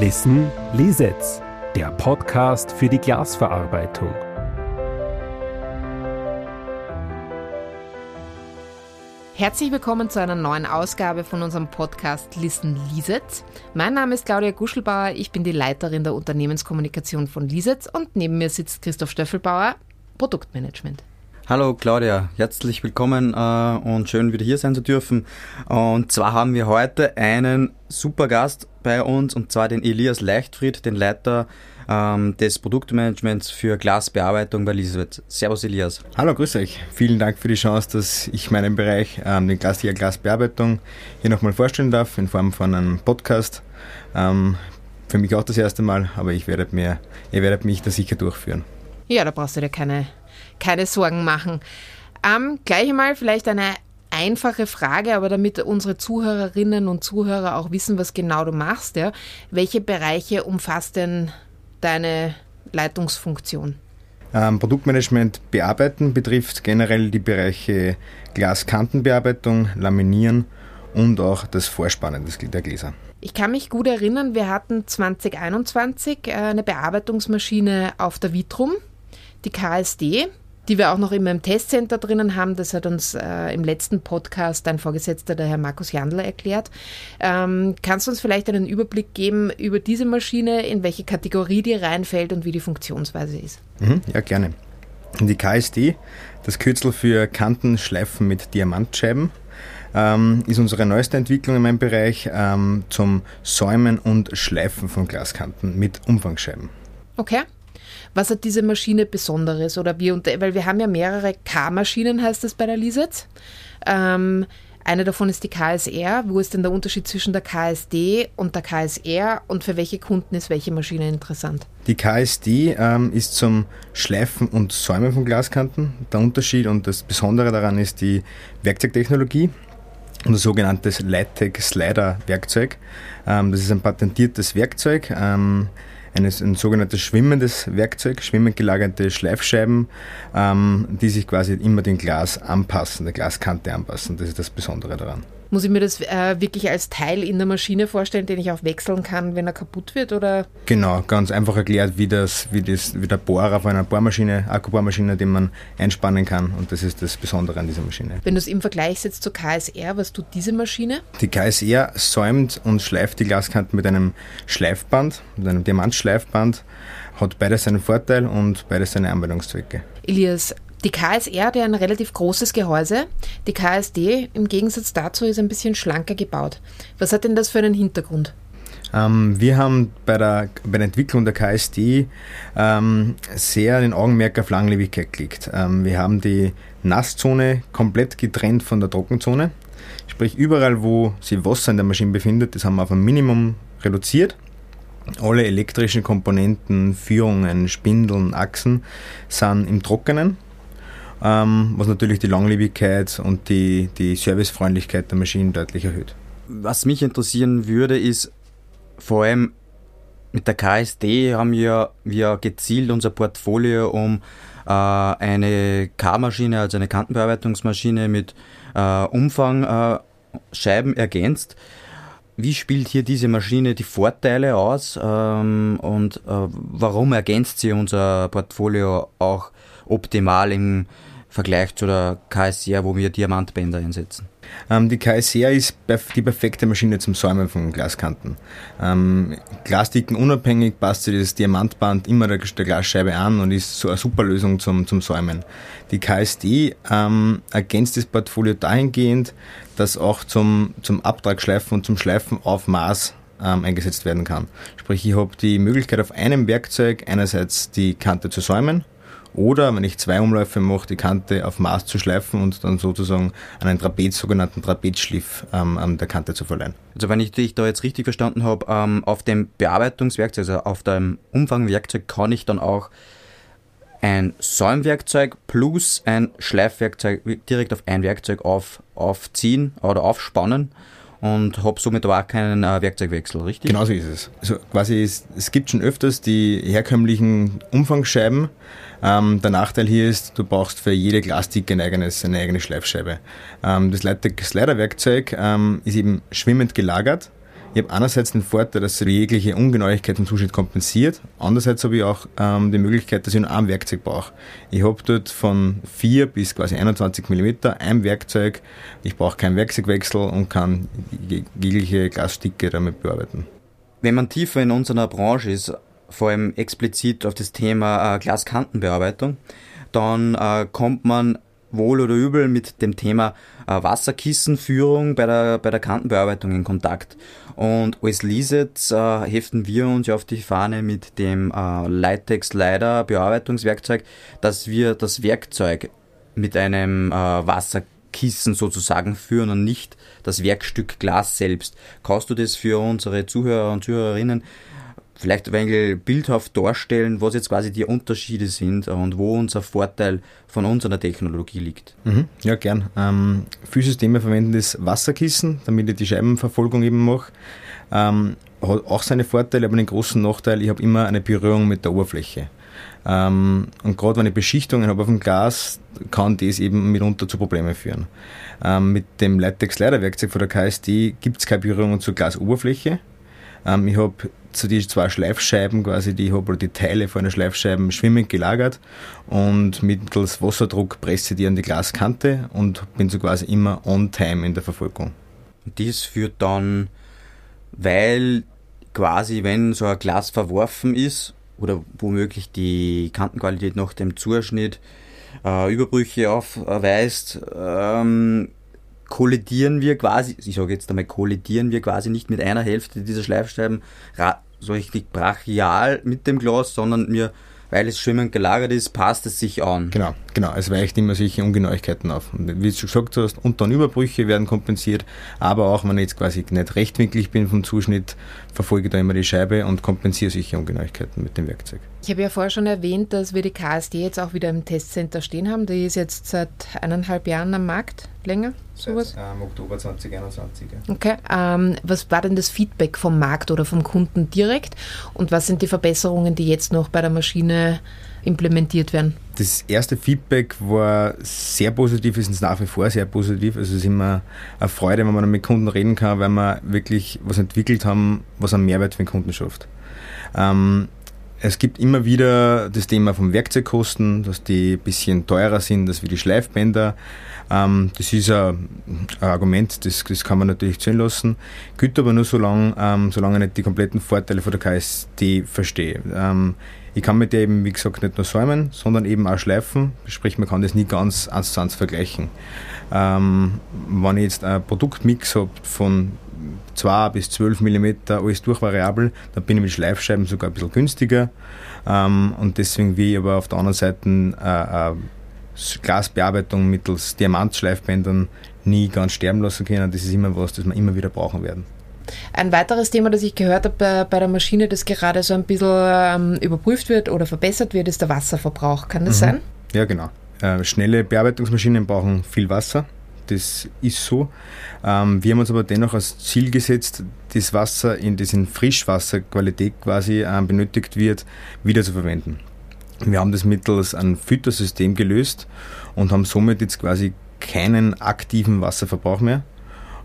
Listen Lisetz, der Podcast für die Glasverarbeitung. Herzlich willkommen zu einer neuen Ausgabe von unserem Podcast Listen Lisetz. Mein Name ist Claudia Guschelbauer, ich bin die Leiterin der Unternehmenskommunikation von Lisetz und neben mir sitzt Christoph Stöffelbauer, Produktmanagement. Hallo Claudia, herzlich willkommen äh, und schön wieder hier sein zu dürfen. Und zwar haben wir heute einen super Gast bei uns und zwar den Elias Leichtfried, den Leiter ähm, des Produktmanagements für Glasbearbeitung bei Elisabeth. Servus Elias. Hallo, grüß euch. Vielen Dank für die Chance, dass ich meinen Bereich, ähm, den Glasliga Glasbearbeitung, hier nochmal vorstellen darf in Form von einem Podcast. Ähm, für mich auch das erste Mal, aber ich werde mir, ihr werdet mich da sicher durchführen. Ja, da brauchst du dir keine, keine Sorgen machen. Ähm, gleich einmal vielleicht eine einfache Frage, aber damit unsere Zuhörerinnen und Zuhörer auch wissen, was genau du machst, ja, welche Bereiche umfasst denn deine Leitungsfunktion? Ähm, Produktmanagement bearbeiten betrifft generell die Bereiche Glaskantenbearbeitung, Laminieren und auch das Vorspannen der Gläser. Ich kann mich gut erinnern, wir hatten 2021 äh, eine Bearbeitungsmaschine auf der Vitrum, die KSD die wir auch noch immer im Testcenter drinnen haben. Das hat uns äh, im letzten Podcast dein Vorgesetzter, der Herr Markus Jandler, erklärt. Ähm, kannst du uns vielleicht einen Überblick geben über diese Maschine, in welche Kategorie die reinfällt und wie die Funktionsweise ist? Mhm, ja, gerne. Die KSD, das Kürzel für Kantenschleifen mit Diamantscheiben, ähm, ist unsere neueste Entwicklung in meinem Bereich ähm, zum Säumen und Schleifen von Glaskanten mit Umfangsscheiben. Okay. Was hat diese Maschine Besonderes? Oder wie, weil wir haben ja mehrere K-Maschinen, heißt das bei der Lisetz. Ähm, eine davon ist die KSR. Wo ist denn der Unterschied zwischen der KSD und der KSR und für welche Kunden ist welche Maschine interessant? Die KSD ähm, ist zum Schleifen und Säumen von Glaskanten. Der Unterschied und das Besondere daran ist die Werkzeugtechnologie und das sogenannte Lighttech Slider Werkzeug. Ähm, das ist ein patentiertes Werkzeug. Ähm, ein, ein sogenanntes schwimmendes Werkzeug, schwimmend gelagerte Schleifscheiben, ähm, die sich quasi immer dem Glas anpassen, der Glaskante anpassen. Das ist das Besondere daran. Muss ich mir das äh, wirklich als Teil in der Maschine vorstellen, den ich auch wechseln kann, wenn er kaputt wird? Oder? Genau, ganz einfach erklärt, wie, das, wie, das, wie der Bohrer von einer Bohrmaschine, Akkubohrmaschine, den man einspannen kann. Und das ist das Besondere an dieser Maschine. Wenn du es im Vergleich setzt zur KSR, was tut diese Maschine? Die KSR säumt und schleift die Glaskanten mit einem Schleifband, mit einem Diamantschleifband. Hat beides seinen Vorteil und beides seine Anwendungszwecke. Elias, die KSR hat ja ein relativ großes Gehäuse. Die KSD im Gegensatz dazu ist ein bisschen schlanker gebaut. Was hat denn das für einen Hintergrund? Ähm, wir haben bei der, bei der Entwicklung der KSD ähm, sehr den Augenmerk auf Langlebigkeit gelegt. Ähm, wir haben die Nasszone komplett getrennt von der Trockenzone. Sprich, überall, wo sich Wasser in der Maschine befindet, das haben wir auf ein Minimum reduziert. Alle elektrischen Komponenten, Führungen, Spindeln, Achsen sind im Trockenen ähm, was natürlich die Langlebigkeit und die, die Servicefreundlichkeit der Maschinen deutlich erhöht. Was mich interessieren würde, ist vor allem mit der KSD haben wir, wir gezielt unser Portfolio um äh, eine K-Maschine, also eine Kantenbearbeitungsmaschine mit äh, Umfangscheiben äh, ergänzt. Wie spielt hier diese Maschine die Vorteile aus ähm, und äh, warum ergänzt sie unser Portfolio auch optimal im Vergleich zu der KSR, wo wir Diamantbänder einsetzen? Ähm, die KSR ist die perfekte Maschine zum Säumen von Glaskanten. Ähm, Glasdicken unabhängig passt sich das Diamantband immer der, der, Glasscheibe an und ist so eine super Lösung zum, zum Säumen. Die KSD ähm, ergänzt das Portfolio dahingehend, dass auch zum, zum Abtragschleifen und zum Schleifen auf Maß ähm, eingesetzt werden kann. Sprich, ich habe die Möglichkeit auf einem Werkzeug einerseits die Kante zu säumen oder wenn ich zwei Umläufe mache, die Kante auf Maß zu schleifen und dann sozusagen einen Trapez, sogenannten Trapezschliff ähm, an der Kante zu verleihen. Also wenn ich dich da jetzt richtig verstanden habe, ähm, auf dem Bearbeitungswerkzeug, also auf dem Umfangwerkzeug kann ich dann auch ein Säumwerkzeug plus ein Schleifwerkzeug direkt auf ein Werkzeug auf, aufziehen oder aufspannen und habe somit aber auch keinen äh, Werkzeugwechsel, richtig? Genau so ist es. Also quasi ist, es gibt schon öfters die herkömmlichen Umfangsscheiben. Ähm, der Nachteil hier ist, du brauchst für jede Glasdicke ein eigenes, eine eigene Schleifscheibe. Ähm, das Slider-Werkzeug ähm, ist eben schwimmend gelagert Ich habe einerseits den Vorteil, dass es jegliche Ungenauigkeit im Zuschnitt kompensiert. Andererseits habe ich auch ähm, die Möglichkeit, dass ich nur ein Werkzeug brauche. Ich habe dort von 4 bis quasi 21 mm ein Werkzeug. Ich brauche keinen Werkzeugwechsel und kann jegliche Glassticke damit bearbeiten. Wenn man tiefer in unserer Branche ist, vor allem explizit auf das Thema äh, Glaskantenbearbeitung, dann äh, kommt man wohl oder übel mit dem Thema äh, Wasserkissenführung bei der, bei der Kantenbearbeitung in Kontakt. Und als Lisets äh, heften wir uns ja auf die Fahne mit dem äh, Litex Slider Bearbeitungswerkzeug, dass wir das Werkzeug mit einem äh, Wasserkissen sozusagen führen und nicht das Werkstück Glas selbst. Kannst du das für unsere Zuhörer und Zuhörerinnen vielleicht ein wenig bildhaft darstellen, was jetzt quasi die Unterschiede sind und wo unser Vorteil von unserer Technologie liegt. Mhm, ja, gern. Ähm, viele Systeme verwenden das Wasserkissen, damit ich die Scheibenverfolgung eben mache. Ähm, hat auch seine Vorteile, aber den großen Nachteil, ich habe immer eine Berührung mit der Oberfläche. Ähm, und gerade wenn ich Beschichtungen habe auf dem Glas, kann das eben mitunter zu Problemen führen. Ähm, mit dem Latex Slider Werkzeug von der KSD gibt es keine Berührung zur Glasoberfläche. Ähm, ich habe zu die zwei Schleifscheiben quasi, die ich habe, oder die Teile von einer Schleifscheiben schwimmend gelagert und mittels Wasserdruck presse die an die Glaskante und bin so quasi immer on time in der Verfolgung. Dies führt dann, weil quasi, wenn so ein Glas verworfen ist oder womöglich die Kantenqualität nach dem Zuschnitt äh, Überbrüche aufweist, ähm, kollidieren wir quasi, ich sage jetzt einmal, kollidieren wir quasi nicht mit einer Hälfte dieser Schleifscheiben so richtig brachial mit dem Glas, sondern wir weil es schwimmend gelagert ist, passt es sich an. Genau, genau. Es weicht immer solche Ungenauigkeiten auf. Und wie du gesagt hast, und dann Überbrüche werden kompensiert, aber auch wenn ich jetzt quasi nicht rechtwinklig bin vom Zuschnitt, verfolge ich da immer die Scheibe und kompensiere solche Ungenauigkeiten mit dem Werkzeug. Ich habe ja vorher schon erwähnt, dass wir die KSD jetzt auch wieder im Testcenter stehen haben. Die ist jetzt seit eineinhalb Jahren am Markt, länger? Sowas? Seit ähm, Oktober 2021. Ja. Okay. Ähm, was war denn das Feedback vom Markt oder vom Kunden direkt? Und was sind die Verbesserungen, die jetzt noch bei der Maschine implementiert werden? Das erste Feedback war sehr positiv, ist nach wie vor sehr positiv. Also es ist immer eine Freude, wenn man mit Kunden reden kann, weil wir wirklich was entwickelt haben, was einen Mehrwert für den Kunden schafft. Ähm, es gibt immer wieder das Thema von Werkzeugkosten, dass die ein bisschen teurer sind als wie die Schleifbänder. Ähm, das ist ein, ein Argument, das, das, kann man natürlich zählen lassen. Gilt aber nur so lange, ähm, solange ich nicht die kompletten Vorteile von der KSD verstehe. Ähm, ich kann mit der eben, wie gesagt, nicht nur säumen, sondern eben auch schleifen. Sprich, man kann das nie ganz eins zu eins vergleichen. Ähm, wenn ich jetzt ein Produktmix habe von 2 bis 12 mm, alles durchvariabel, dann bin ich mit Schleifscheiben sogar ein bisschen günstiger. Ähm, und deswegen will ich aber auf der anderen Seite äh, äh, Glasbearbeitung mittels Diamantschleifbändern nie ganz sterben lassen können. Das ist immer was, das wir immer wieder brauchen werden. Ein weiteres Thema, das ich gehört habe bei, bei der Maschine, das gerade so ein bisschen ähm, überprüft wird oder verbessert wird, ist der Wasserverbrauch. Kann das mhm. sein? Ja, genau. Äh, schnelle Bearbeitungsmaschinen brauchen viel Wasser das ist so. Ähm, wir haben uns aber dennoch als Ziel gesetzt, das Wasser, in das in Frischwasserqualität quasi ähm, benötigt wird, wieder zu verwenden. Wir haben das mittels einem Füttersystem gelöst und haben somit jetzt quasi keinen aktiven Wasserverbrauch mehr.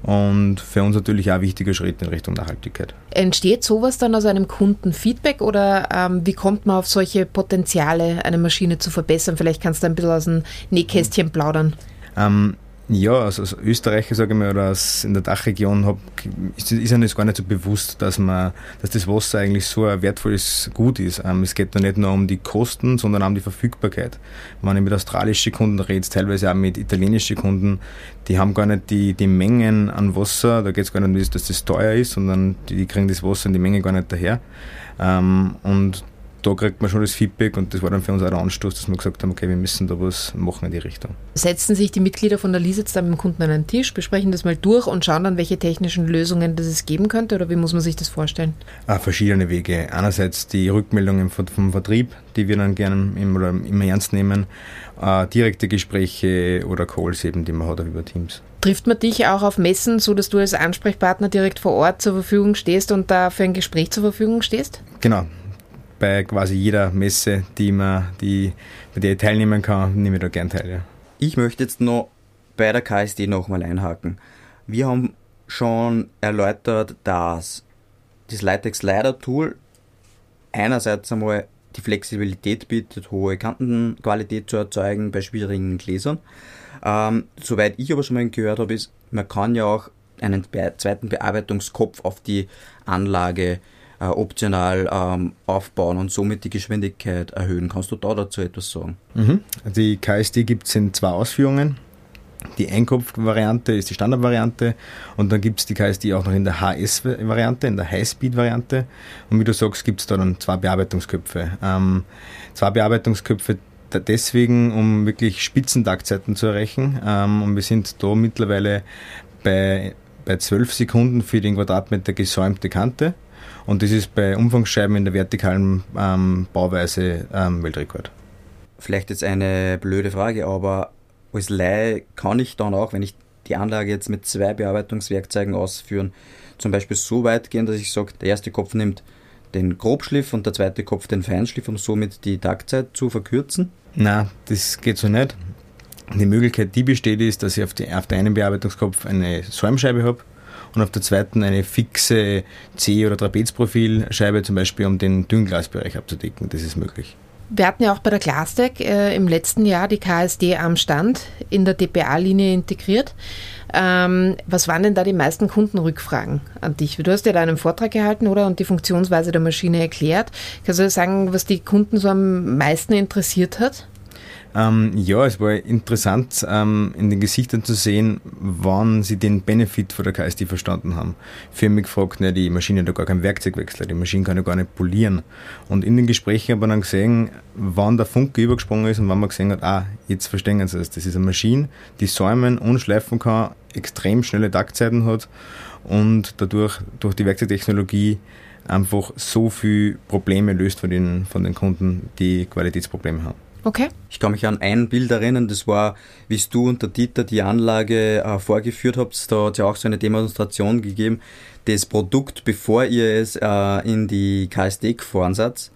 Und für uns natürlich auch ein wichtiger Schritt in Richtung Nachhaltigkeit. Entsteht sowas dann aus einem Kundenfeedback oder ähm, wie kommt man auf solche Potenziale, eine Maschine zu verbessern? Vielleicht kannst du ein bisschen aus dem Nähkästchen plaudern. Ähm, ja, also als Österreicher, sage ich mal, oder aus in der Dachregion hab, ist, ist einem das gar nicht so bewusst, dass man, dass das Wasser eigentlich so ein wertvolles Gut ist. Ähm, es geht da nicht nur um die Kosten, sondern auch um die Verfügbarkeit. Wenn ich mit australischen Kunden rede, teilweise auch mit italienischen Kunden, die haben gar nicht die, die Mengen an Wasser, da geht es gar nicht, dass das teuer ist, sondern die, die kriegen das Wasser und die Menge gar nicht daher. Ähm, und da kriegt man schon das Feedback und das war dann für uns auch der Anstoß, dass wir gesagt haben, okay, wir müssen da was machen in die Richtung. Setzen sich die Mitglieder von der Lisitz dann mit dem Kunden an einen Tisch, besprechen das mal durch und schauen dann, welche technischen Lösungen das es geben könnte oder wie muss man sich das vorstellen? Ah, verschiedene Wege. Einerseits die Rückmeldungen vom, vom Vertrieb, die wir dann gerne immer, immer ernst nehmen, äh, direkte Gespräche oder Calls eben, die man hat über Teams. Trifft man dich auch auf Messen, so dass du als Ansprechpartner direkt vor Ort zur Verfügung stehst und da für ein Gespräch zur Verfügung stehst? Genau, bei quasi jeder Messe, die man, die, bei der ich teilnehmen kann, nehme ich da gern teil. Ja. Ich möchte jetzt noch bei der KSD nochmal einhaken. Wir haben schon erläutert, dass das Litex Slider Tool einerseits einmal die Flexibilität bietet, hohe Kantenqualität zu erzeugen bei schwierigen Gläsern. Ähm, soweit ich aber schon mal gehört habe, ist, man kann ja auch einen zweiten Bearbeitungskopf auf die Anlage äh, optional ähm, aufbauen und somit die Geschwindigkeit erhöhen. Kannst du da dazu etwas sagen? Mhm. Die KSD gibt es in zwei Ausführungen. Die Einkopf-Variante ist die Standardvariante und dann gibt es die KSD auch noch in der HS-Variante, in der High-Speed-Variante. Und wie du sagst, gibt es da dann zwei Bearbeitungsköpfe. Ähm, zwei Bearbeitungsköpfe deswegen, um wirklich Spitzentaktzeiten zu erreichen. Ähm, und wir sind da mittlerweile bei, bei 12 Sekunden für den Quadratmeter gesäumte Kante. Und das ist bei Umfangsscheiben in der vertikalen ähm, Bauweise ähm, Weltrekord. Vielleicht jetzt eine blöde Frage, aber als Laie kann ich dann auch, wenn ich die Anlage jetzt mit zwei Bearbeitungswerkzeugen ausführen, zum Beispiel so weit gehen, dass ich sage, der erste Kopf nimmt den Grobschliff und der zweite Kopf den Feinschliff, um somit die Taktzeit zu verkürzen? Na, das geht so nicht. Die Möglichkeit, die besteht, ist, dass ich auf, die, auf der einen Bearbeitungskopf eine Säumscheibe habe und auf der zweiten eine fixe C- oder Trapezprofilscheibe, zum Beispiel um den Dünnglasbereich abzudecken. Das ist möglich. Wir hatten ja auch bei der Glasdeck äh, im letzten Jahr die KSD am Stand in der DPA-Linie integriert. Ähm, was waren denn da die meisten Kundenrückfragen an dich? Du hast ja da einen Vortrag gehalten, oder? Und die Funktionsweise der Maschine erklärt. Kannst du sagen, was die Kunden so am meisten interessiert hat? Ähm, ja, es war interessant, ähm, in den Gesichtern zu sehen, wann sie den Benefit von der KSD verstanden haben. Für mich gefragt, ne, die Maschine hat ja gar keinen Werkzeugwechsel, die Maschine kann ja gar nicht polieren. Und in den Gesprächen hat man dann gesehen, wann der Funke übergesprungen ist und wann man gesehen hat, ah, jetzt verstehen sie es. Das ist eine Maschine, die säumen und schleifen kann, extrem schnelle Taktzeiten hat und dadurch, durch die Werkzeugtechnologie, einfach so viele Probleme löst von den, von den Kunden, die Qualitätsprobleme haben. Okay. Ich kann mich an ein Bild erinnern, das war, wie du und der Dieter die Anlage äh, vorgeführt habt. Da hat es ja auch so eine Demonstration gegeben. Das Produkt, bevor ihr es äh, in die KSD gefahren seid,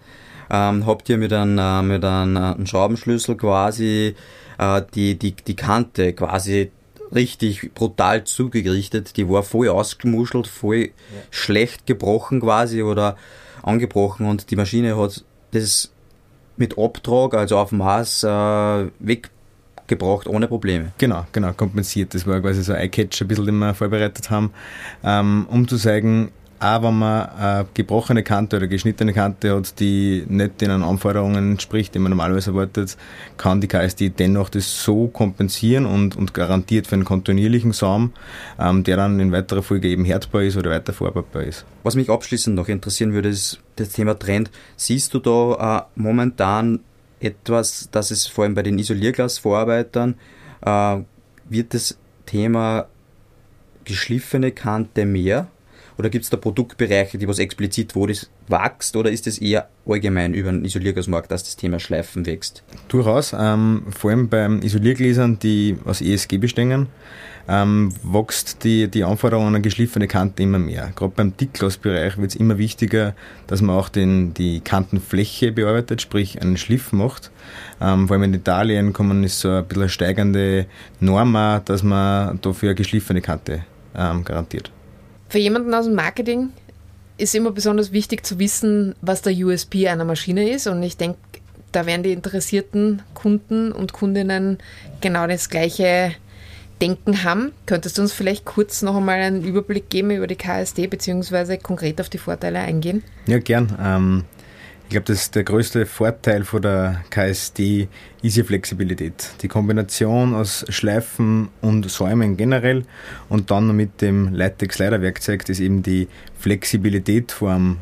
ähm, habt ihr mit einem, äh, mit einem, äh, einem Schraubenschlüssel quasi äh, die, die, die Kante quasi richtig brutal zugerichtet. Die war voll ausgemuschelt, voll ja. schlecht gebrochen quasi oder angebrochen und die Maschine hat das mit Abtrag, also auf Maß, äh, weggebracht, ohne Probleme. Genau, genau, kompensiert. Das war quasi so ein Eye-Catch, ein bisschen, den wir vorbereitet haben, ähm, um zu zeigen, auch wenn man eine gebrochene Kante oder geschnittene Kante hat, die nicht den Anforderungen entspricht, die man normalerweise erwartet, kann die KSD dennoch das so kompensieren und, und garantiert für einen kontinuierlichen Saum, ähm, der dann in weiterer Folge eben härtbar ist oder weiter verarbeitbar ist. Was mich abschließend noch interessieren würde, ist das Thema Trend. Siehst du da äh, momentan etwas, dass es vor allem bei den Isolierglasvorarbeitern äh, wird das Thema geschliffene Kante mehr? Oder gibt es da Produktbereiche, die was explizit, wo das wächst? Oder ist es eher allgemein über den Isoliergasmarkt, dass das Thema Schleifen wächst? Durchaus. Ähm, vor allem beim Isoliergläsern, die aus ESG bestehen, ähm, wächst die, die Anforderung an eine geschliffene Kante immer mehr. Gerade beim Dickglasbereich wird es immer wichtiger, dass man auch den, die Kantenfläche bearbeitet, sprich einen Schliff macht. Ähm, vor allem in Italien kommen ist so ein bisschen steigende Norm, dass man dafür eine geschliffene Kante ähm, garantiert. Für jemanden aus dem Marketing ist immer besonders wichtig zu wissen, was der USP einer Maschine ist. Und ich denke, da werden die interessierten Kunden und Kundinnen genau das gleiche Denken haben. Könntest du uns vielleicht kurz noch einmal einen Überblick geben über die KSD beziehungsweise konkret auf die Vorteile eingehen? Ja, gern. Ähm, ich glaube, das der größte Vorteil von der KSD ist die Flexibilität. Die Kombination aus Schleifen und Säumen generell und dann mit dem Leitex-Leiterwerkzeug, das eben die Flexibilität vom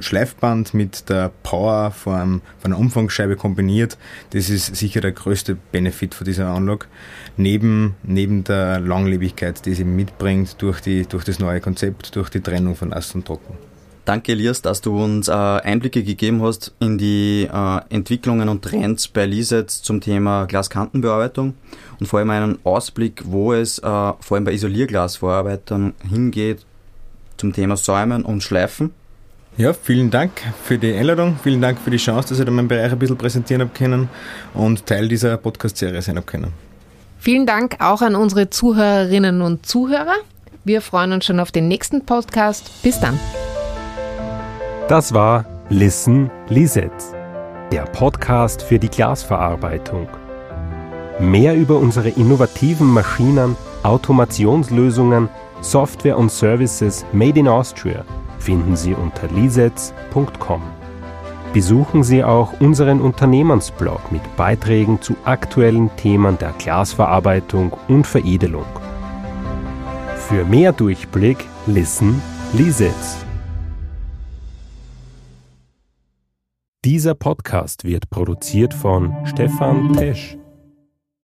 Schleifband mit der Power von, einer Umfangsscheibe kombiniert, das ist sicher der größte Benefit von dieser Anlage. Neben, neben der Langlebigkeit, die sie mitbringt durch, die, durch das neue Konzept, durch die Trennung von Nass und Trocken. Danke, Elias, dass du uns äh, Einblicke gegeben hast in die äh, Entwicklungen und Trends bei Lisets zum Thema Glaskantenbearbeitung und vor allem einen Ausblick, wo es äh, vor allem bei Isolierglasvorarbeitern hingeht zum Thema Säumen und Schleifen. Ja, vielen Dank für die Einladung, vielen Dank für die Chance, dass ich da meinen Bereich ein bisschen präsentieren habe können und Teil dieser Podcast-Serie sein habe können. Vielen Dank auch an unsere Zuhörerinnen und Zuhörer. Wir freuen uns schon auf den nächsten Podcast. Bis dann. Das war Listen Lisetz, der Podcast für die Glasverarbeitung. Mehr über unsere innovativen Maschinen, Automationslösungen, Software und Services made in Austria finden Sie unter lisetz.com. Besuchen Sie auch unseren Unternehmensblog mit Beiträgen zu aktuellen Themen der Glasverarbeitung und Veredelung. Für mehr Durchblick listen Lisetz. Dieser Podcast wird produziert von Stefan Tesch.